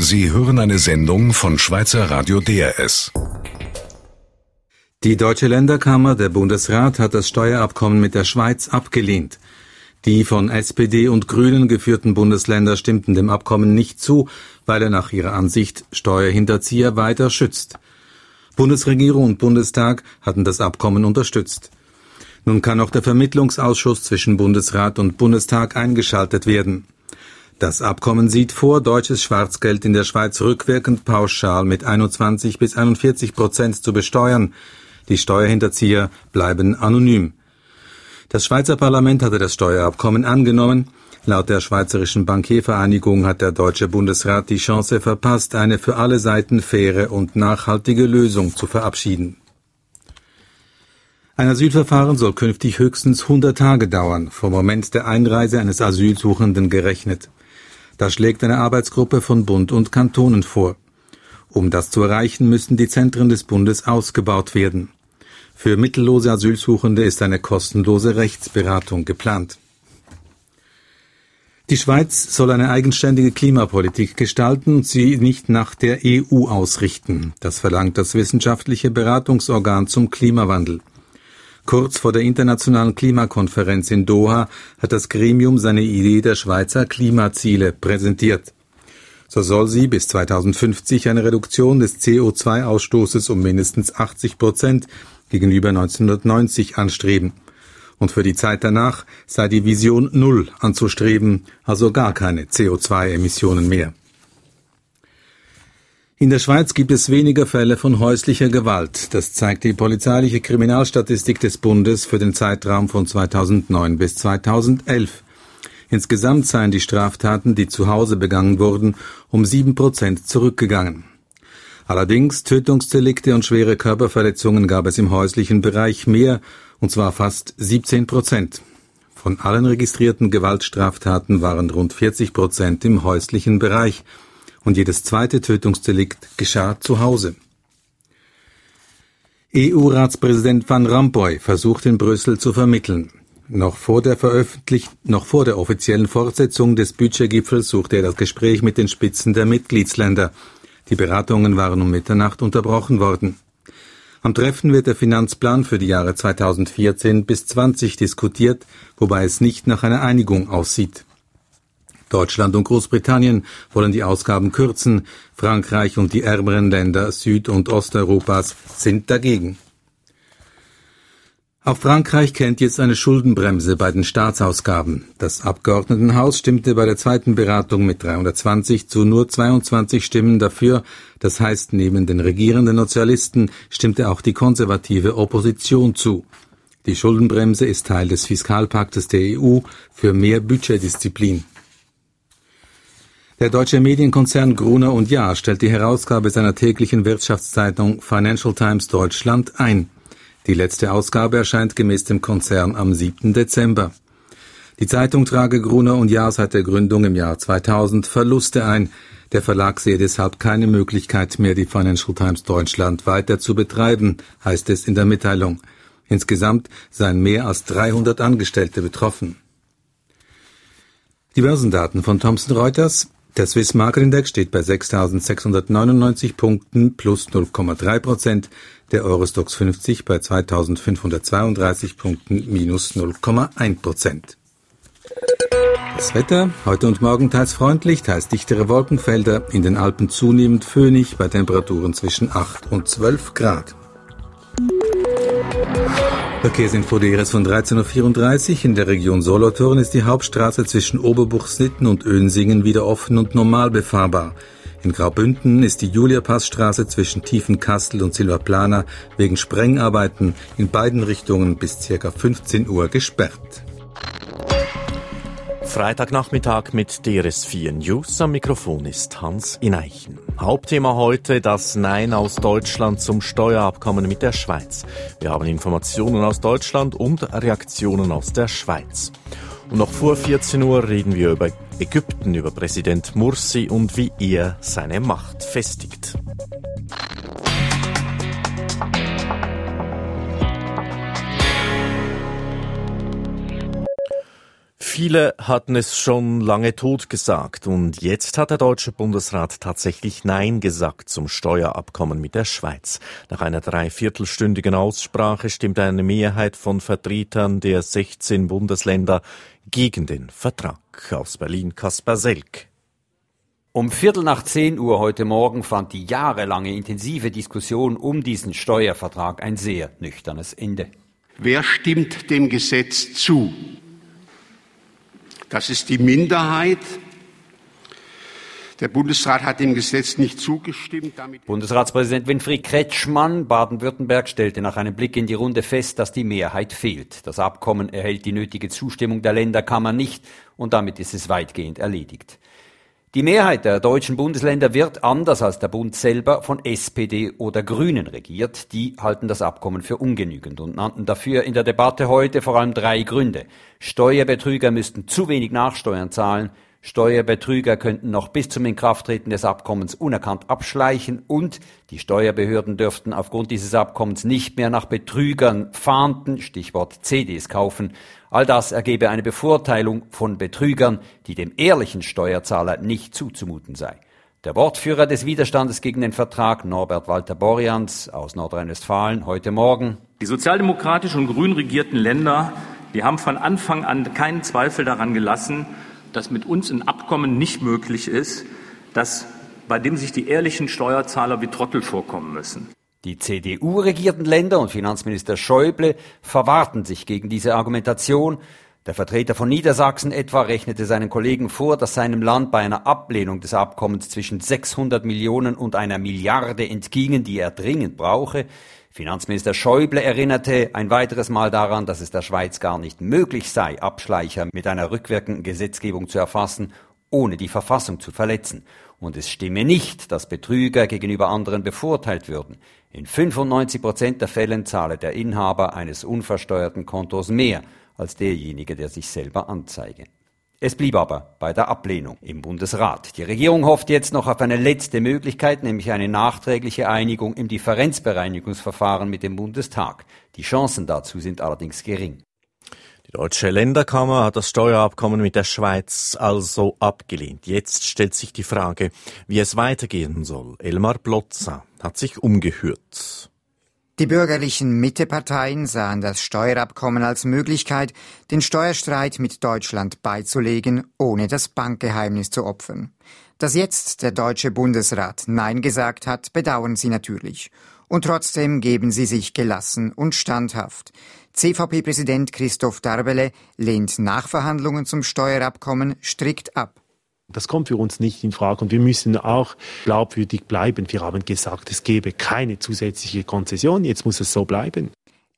Sie hören eine Sendung von Schweizer Radio DRS. Die Deutsche Länderkammer, der Bundesrat, hat das Steuerabkommen mit der Schweiz abgelehnt. Die von SPD und Grünen geführten Bundesländer stimmten dem Abkommen nicht zu, weil er nach ihrer Ansicht Steuerhinterzieher weiter schützt. Bundesregierung und Bundestag hatten das Abkommen unterstützt. Nun kann auch der Vermittlungsausschuss zwischen Bundesrat und Bundestag eingeschaltet werden. Das Abkommen sieht vor, deutsches Schwarzgeld in der Schweiz rückwirkend pauschal mit 21 bis 41 Prozent zu besteuern. Die Steuerhinterzieher bleiben anonym. Das Schweizer Parlament hatte das Steuerabkommen angenommen. Laut der Schweizerischen Bankiervereinigung hat der Deutsche Bundesrat die Chance verpasst, eine für alle Seiten faire und nachhaltige Lösung zu verabschieden. Ein Asylverfahren soll künftig höchstens 100 Tage dauern, vom Moment der Einreise eines Asylsuchenden gerechnet. Das schlägt eine Arbeitsgruppe von Bund und Kantonen vor. Um das zu erreichen, müssen die Zentren des Bundes ausgebaut werden. Für mittellose Asylsuchende ist eine kostenlose Rechtsberatung geplant. Die Schweiz soll eine eigenständige Klimapolitik gestalten und sie nicht nach der EU ausrichten. Das verlangt das wissenschaftliche Beratungsorgan zum Klimawandel. Kurz vor der internationalen Klimakonferenz in Doha hat das Gremium seine Idee der Schweizer Klimaziele präsentiert. So soll sie bis 2050 eine Reduktion des CO2-Ausstoßes um mindestens 80 Prozent gegenüber 1990 anstreben. Und für die Zeit danach sei die Vision Null anzustreben, also gar keine CO2-Emissionen mehr. In der Schweiz gibt es weniger Fälle von häuslicher Gewalt. Das zeigt die polizeiliche Kriminalstatistik des Bundes für den Zeitraum von 2009 bis 2011. Insgesamt seien die Straftaten, die zu Hause begangen wurden, um sieben Prozent zurückgegangen. Allerdings Tötungsdelikte und schwere Körperverletzungen gab es im häuslichen Bereich mehr, und zwar fast 17 Prozent. Von allen registrierten Gewaltstraftaten waren rund 40 Prozent im häuslichen Bereich und jedes zweite Tötungsdelikt geschah zu Hause. EU-Ratspräsident Van Rompuy versucht in Brüssel zu vermitteln. Noch vor der veröffentlicht, noch vor der offiziellen Fortsetzung des Budgetgipfels suchte er das Gespräch mit den Spitzen der Mitgliedsländer. Die Beratungen waren um Mitternacht unterbrochen worden. Am Treffen wird der Finanzplan für die Jahre 2014 bis 20 diskutiert, wobei es nicht nach einer Einigung aussieht. Deutschland und Großbritannien wollen die Ausgaben kürzen, Frankreich und die ärmeren Länder Süd- und Osteuropas sind dagegen. Auch Frankreich kennt jetzt eine Schuldenbremse bei den Staatsausgaben. Das Abgeordnetenhaus stimmte bei der zweiten Beratung mit 320 zu nur 22 Stimmen dafür. Das heißt, neben den regierenden Sozialisten stimmte auch die konservative Opposition zu. Die Schuldenbremse ist Teil des Fiskalpaktes der EU für mehr Budgetdisziplin. Der deutsche Medienkonzern Gruner und Jahr stellt die Herausgabe seiner täglichen Wirtschaftszeitung Financial Times Deutschland ein. Die letzte Ausgabe erscheint gemäß dem Konzern am 7. Dezember. Die Zeitung trage Gruner und Jahr seit der Gründung im Jahr 2000 Verluste ein. Der Verlag sehe deshalb keine Möglichkeit mehr, die Financial Times Deutschland weiter zu betreiben, heißt es in der Mitteilung. Insgesamt seien mehr als 300 Angestellte betroffen. Die Börsendaten von Thomson Reuters. Der Swiss Market Index steht bei 6.699 Punkten plus 0,3 Prozent, der Eurostox 50 bei 2.532 Punkten minus 0,1 Prozent. Das Wetter, heute und morgen teils freundlich, teils dichtere Wolkenfelder, in den Alpen zunehmend föhnig bei Temperaturen zwischen 8 und 12 Grad. Verkehrsinfo DRS von 13.34 Uhr. In der Region Solothurn ist die Hauptstraße zwischen Oberbuchsnitten und Önsingen wieder offen und normal befahrbar. In Graubünden ist die Julia-Passstraße zwischen Tiefenkastel und Silvaplana wegen Sprengarbeiten in beiden Richtungen bis ca. 15 Uhr gesperrt. Freitagnachmittag mit DRS4 News. Am Mikrofon ist Hans Ineichen. Hauptthema heute das Nein aus Deutschland zum Steuerabkommen mit der Schweiz. Wir haben Informationen aus Deutschland und Reaktionen aus der Schweiz. Und noch vor 14 Uhr reden wir über Ägypten, über Präsident Mursi und wie er seine Macht festigt. Viele hatten es schon lange tot gesagt und jetzt hat der Deutsche Bundesrat tatsächlich Nein gesagt zum Steuerabkommen mit der Schweiz. Nach einer dreiviertelstündigen Aussprache stimmt eine Mehrheit von Vertretern der 16 Bundesländer gegen den Vertrag. Aus Berlin Kaspar Selk. Um Viertel nach zehn Uhr heute Morgen fand die jahrelange intensive Diskussion um diesen Steuervertrag ein sehr nüchternes Ende. Wer stimmt dem Gesetz zu? Das ist die Minderheit. Der Bundesrat hat dem Gesetz nicht zugestimmt. Bundesratspräsident Winfried Kretschmann, Baden-Württemberg, stellte nach einem Blick in die Runde fest, dass die Mehrheit fehlt. Das Abkommen erhält die nötige Zustimmung der Länderkammer nicht und damit ist es weitgehend erledigt. Die Mehrheit der deutschen Bundesländer wird, anders als der Bund selber, von SPD oder Grünen regiert. Die halten das Abkommen für ungenügend und nannten dafür in der Debatte heute vor allem drei Gründe. Steuerbetrüger müssten zu wenig Nachsteuern zahlen, Steuerbetrüger könnten noch bis zum Inkrafttreten des Abkommens unerkannt abschleichen und die Steuerbehörden dürften aufgrund dieses Abkommens nicht mehr nach Betrügern fahnden, Stichwort CDs kaufen. All das ergebe eine Bevorteilung von Betrügern, die dem ehrlichen Steuerzahler nicht zuzumuten sei. Der Wortführer des Widerstandes gegen den Vertrag, Norbert Walter Borjans aus Nordrhein-Westfalen, heute Morgen. Die sozialdemokratisch und grün regierten Länder, die haben von Anfang an keinen Zweifel daran gelassen, dass mit uns ein Abkommen nicht möglich ist, das, bei dem sich die ehrlichen Steuerzahler wie Trottel vorkommen müssen. Die CDU-regierten Länder und Finanzminister Schäuble verwahrten sich gegen diese Argumentation. Der Vertreter von Niedersachsen etwa rechnete seinen Kollegen vor, dass seinem Land bei einer Ablehnung des Abkommens zwischen 600 Millionen und einer Milliarde entgingen, die er dringend brauche. Finanzminister Schäuble erinnerte ein weiteres Mal daran, dass es der Schweiz gar nicht möglich sei, Abschleicher mit einer rückwirkenden Gesetzgebung zu erfassen, ohne die Verfassung zu verletzen. Und es stimme nicht, dass Betrüger gegenüber anderen bevorteilt würden. In 95 Prozent der Fällen zahle der Inhaber eines unversteuerten Kontos mehr als derjenige, der sich selber anzeige. Es blieb aber bei der Ablehnung im Bundesrat. Die Regierung hofft jetzt noch auf eine letzte Möglichkeit, nämlich eine nachträgliche Einigung im Differenzbereinigungsverfahren mit dem Bundestag. Die Chancen dazu sind allerdings gering. Die Deutsche Länderkammer hat das Steuerabkommen mit der Schweiz also abgelehnt. Jetzt stellt sich die Frage, wie es weitergehen soll. Elmar Plotza hat sich umgehört. Die bürgerlichen Mitteparteien sahen das Steuerabkommen als Möglichkeit, den Steuerstreit mit Deutschland beizulegen, ohne das Bankgeheimnis zu opfern. Dass jetzt der Deutsche Bundesrat Nein gesagt hat, bedauern sie natürlich. Und trotzdem geben sie sich gelassen und standhaft. CVP-Präsident Christoph Darbele lehnt Nachverhandlungen zum Steuerabkommen strikt ab. Das kommt für uns nicht in Frage und wir müssen auch glaubwürdig bleiben. Wir haben gesagt, es gebe keine zusätzliche Konzession, jetzt muss es so bleiben.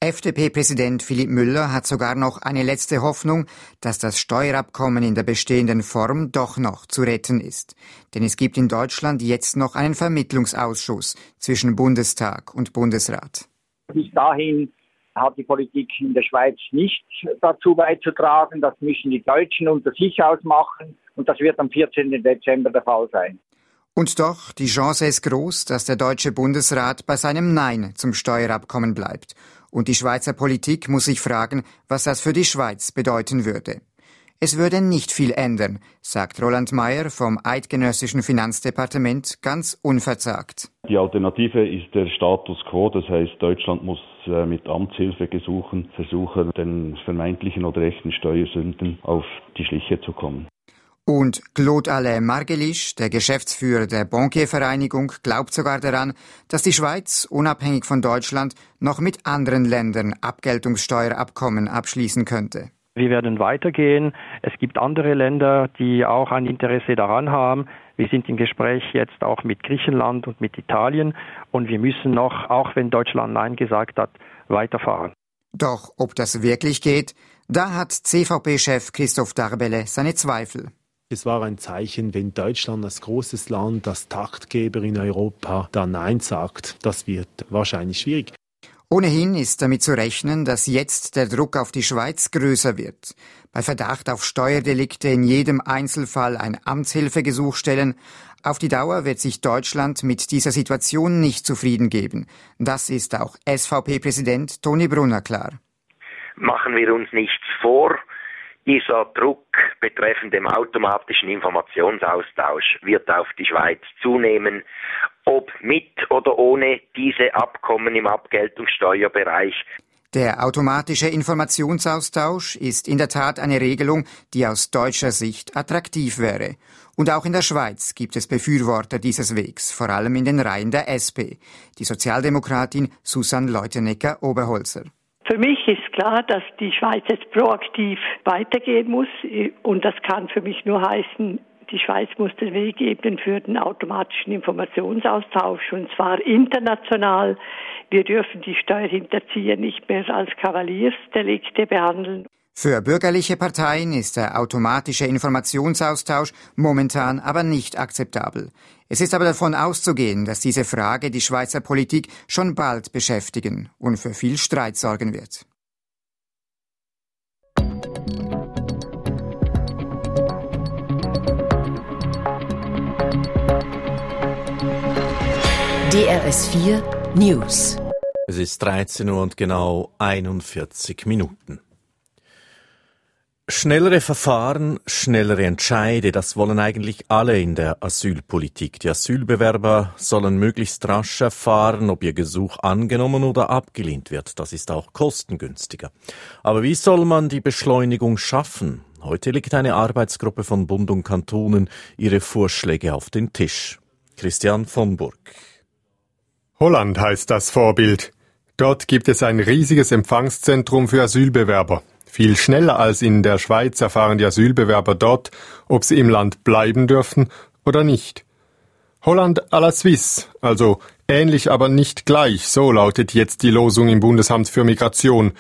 FDP-Präsident Philipp Müller hat sogar noch eine letzte Hoffnung, dass das Steuerabkommen in der bestehenden Form doch noch zu retten ist. Denn es gibt in Deutschland jetzt noch einen Vermittlungsausschuss zwischen Bundestag und Bundesrat. Bis dahin hat die Politik in der Schweiz nicht dazu beizutragen. Das müssen die Deutschen unter sich ausmachen. Und das wird am 14. Dezember der Fall sein. Und doch, die Chance ist groß, dass der Deutsche Bundesrat bei seinem Nein zum Steuerabkommen bleibt. Und die Schweizer Politik muss sich fragen, was das für die Schweiz bedeuten würde. Es würde nicht viel ändern, sagt Roland Mayer vom Eidgenössischen Finanzdepartement ganz unverzagt. Die Alternative ist der Status quo, das heißt, Deutschland muss äh, mit Amtshilfe gesuchen, versuchen, den vermeintlichen oder echten Steuersünden auf die Schliche zu kommen. Und Claude Alain Margelisch, der Geschäftsführer der Bankiervereinigung, glaubt sogar daran, dass die Schweiz, unabhängig von Deutschland, noch mit anderen Ländern Abgeltungssteuerabkommen abschließen könnte. Wir werden weitergehen. Es gibt andere Länder, die auch ein Interesse daran haben. Wir sind im Gespräch jetzt auch mit Griechenland und mit Italien und wir müssen noch, auch wenn Deutschland Nein gesagt hat, weiterfahren. Doch ob das wirklich geht, da hat CVP-Chef Christoph Darbele seine Zweifel. Es war ein Zeichen, wenn Deutschland als großes Land, als Taktgeber in Europa, da Nein sagt. Das wird wahrscheinlich schwierig. Ohnehin ist damit zu rechnen, dass jetzt der Druck auf die Schweiz größer wird. Bei Verdacht auf Steuerdelikte in jedem Einzelfall ein Amtshilfegesuch stellen. Auf die Dauer wird sich Deutschland mit dieser Situation nicht zufrieden geben. Das ist auch SVP-Präsident Toni Brunner klar. Machen wir uns nichts vor. Dieser Druck betreffend dem automatischen Informationsaustausch wird auf die Schweiz zunehmen. Ob mit oder ohne diese Abkommen im Abgeltungssteuerbereich. Der automatische Informationsaustausch ist in der Tat eine Regelung, die aus deutscher Sicht attraktiv wäre. Und auch in der Schweiz gibt es Befürworter dieses Wegs, vor allem in den Reihen der SP. Die Sozialdemokratin Susan Leutenegger-Oberholzer. Für mich ist klar, dass die Schweiz jetzt proaktiv weitergehen muss. Und das kann für mich nur heißen, die Schweiz muss den Weg ebnen für den automatischen Informationsaustausch und zwar international. Wir dürfen die Steuerhinterzieher nicht mehr als Kavaliersdelikte behandeln. Für bürgerliche Parteien ist der automatische Informationsaustausch momentan aber nicht akzeptabel. Es ist aber davon auszugehen, dass diese Frage die Schweizer Politik schon bald beschäftigen und für viel Streit sorgen wird. DRS 4 News. Es ist 13 Uhr und genau 41 Minuten. Schnellere Verfahren, schnellere Entscheide, das wollen eigentlich alle in der Asylpolitik. Die Asylbewerber sollen möglichst rasch erfahren, ob ihr Gesuch angenommen oder abgelehnt wird. Das ist auch kostengünstiger. Aber wie soll man die Beschleunigung schaffen? Heute legt eine Arbeitsgruppe von Bund und Kantonen ihre Vorschläge auf den Tisch. Christian von Burg. Holland heißt das Vorbild. Dort gibt es ein riesiges Empfangszentrum für Asylbewerber. Viel schneller als in der Schweiz erfahren die Asylbewerber dort, ob sie im Land bleiben dürfen oder nicht. Holland à la Suisse, also ähnlich, aber nicht gleich, so lautet jetzt die Losung im Bundesamt für Migration.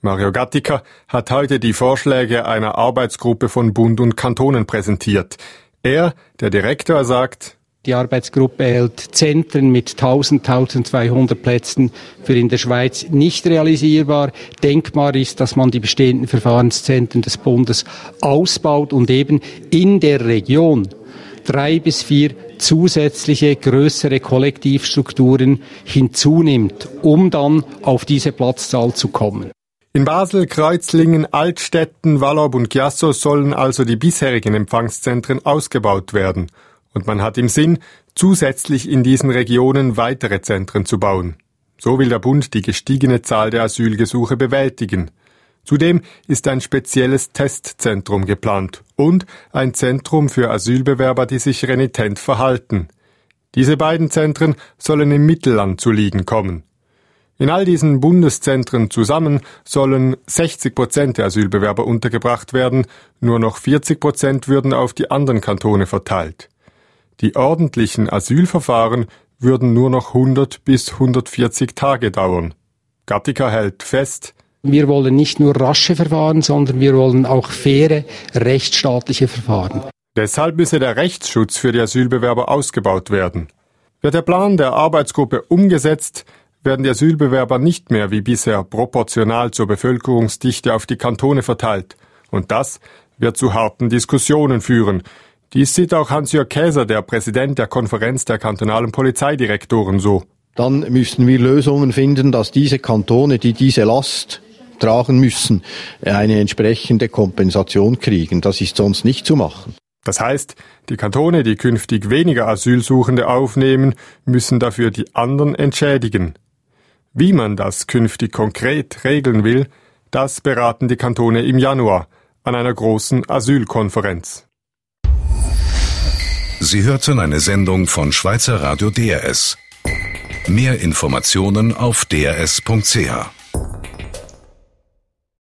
Mario Gattiker hat heute die Vorschläge einer Arbeitsgruppe von Bund und Kantonen präsentiert. Er, der Direktor, sagt, die Arbeitsgruppe hält Zentren mit 1000, 1200 Plätzen für in der Schweiz nicht realisierbar. Denkbar ist, dass man die bestehenden Verfahrenszentren des Bundes ausbaut und eben in der Region drei bis vier zusätzliche größere Kollektivstrukturen hinzunimmt, um dann auf diese Platzzahl zu kommen. In Basel, Kreuzlingen, Altstetten, Wallob und Chiasso sollen also die bisherigen Empfangszentren ausgebaut werden und man hat im Sinn, zusätzlich in diesen Regionen weitere Zentren zu bauen. So will der Bund die gestiegene Zahl der Asylgesuche bewältigen. Zudem ist ein spezielles Testzentrum geplant und ein Zentrum für Asylbewerber, die sich renitent verhalten. Diese beiden Zentren sollen im Mittelland zu liegen kommen. In all diesen Bundeszentren zusammen sollen 60 Prozent der Asylbewerber untergebracht werden, nur noch 40 Prozent würden auf die anderen Kantone verteilt. Die ordentlichen Asylverfahren würden nur noch 100 bis 140 Tage dauern. Gattica hält fest, wir wollen nicht nur rasche Verfahren, sondern wir wollen auch faire, rechtsstaatliche Verfahren. Deshalb müsse der Rechtsschutz für die Asylbewerber ausgebaut werden. Wird der Plan der Arbeitsgruppe umgesetzt, werden die Asylbewerber nicht mehr wie bisher proportional zur Bevölkerungsdichte auf die Kantone verteilt. Und das wird zu harten Diskussionen führen, dies sieht auch Hans-Jörg Käser, der Präsident der Konferenz der kantonalen Polizeidirektoren, so. Dann müssen wir Lösungen finden, dass diese Kantone, die diese Last tragen müssen, eine entsprechende Kompensation kriegen. Das ist sonst nicht zu machen. Das heißt, die Kantone, die künftig weniger Asylsuchende aufnehmen, müssen dafür die anderen entschädigen. Wie man das künftig konkret regeln will, das beraten die Kantone im Januar an einer großen Asylkonferenz. Sie hörten eine Sendung von Schweizer Radio DRS. Mehr Informationen auf drs.ch.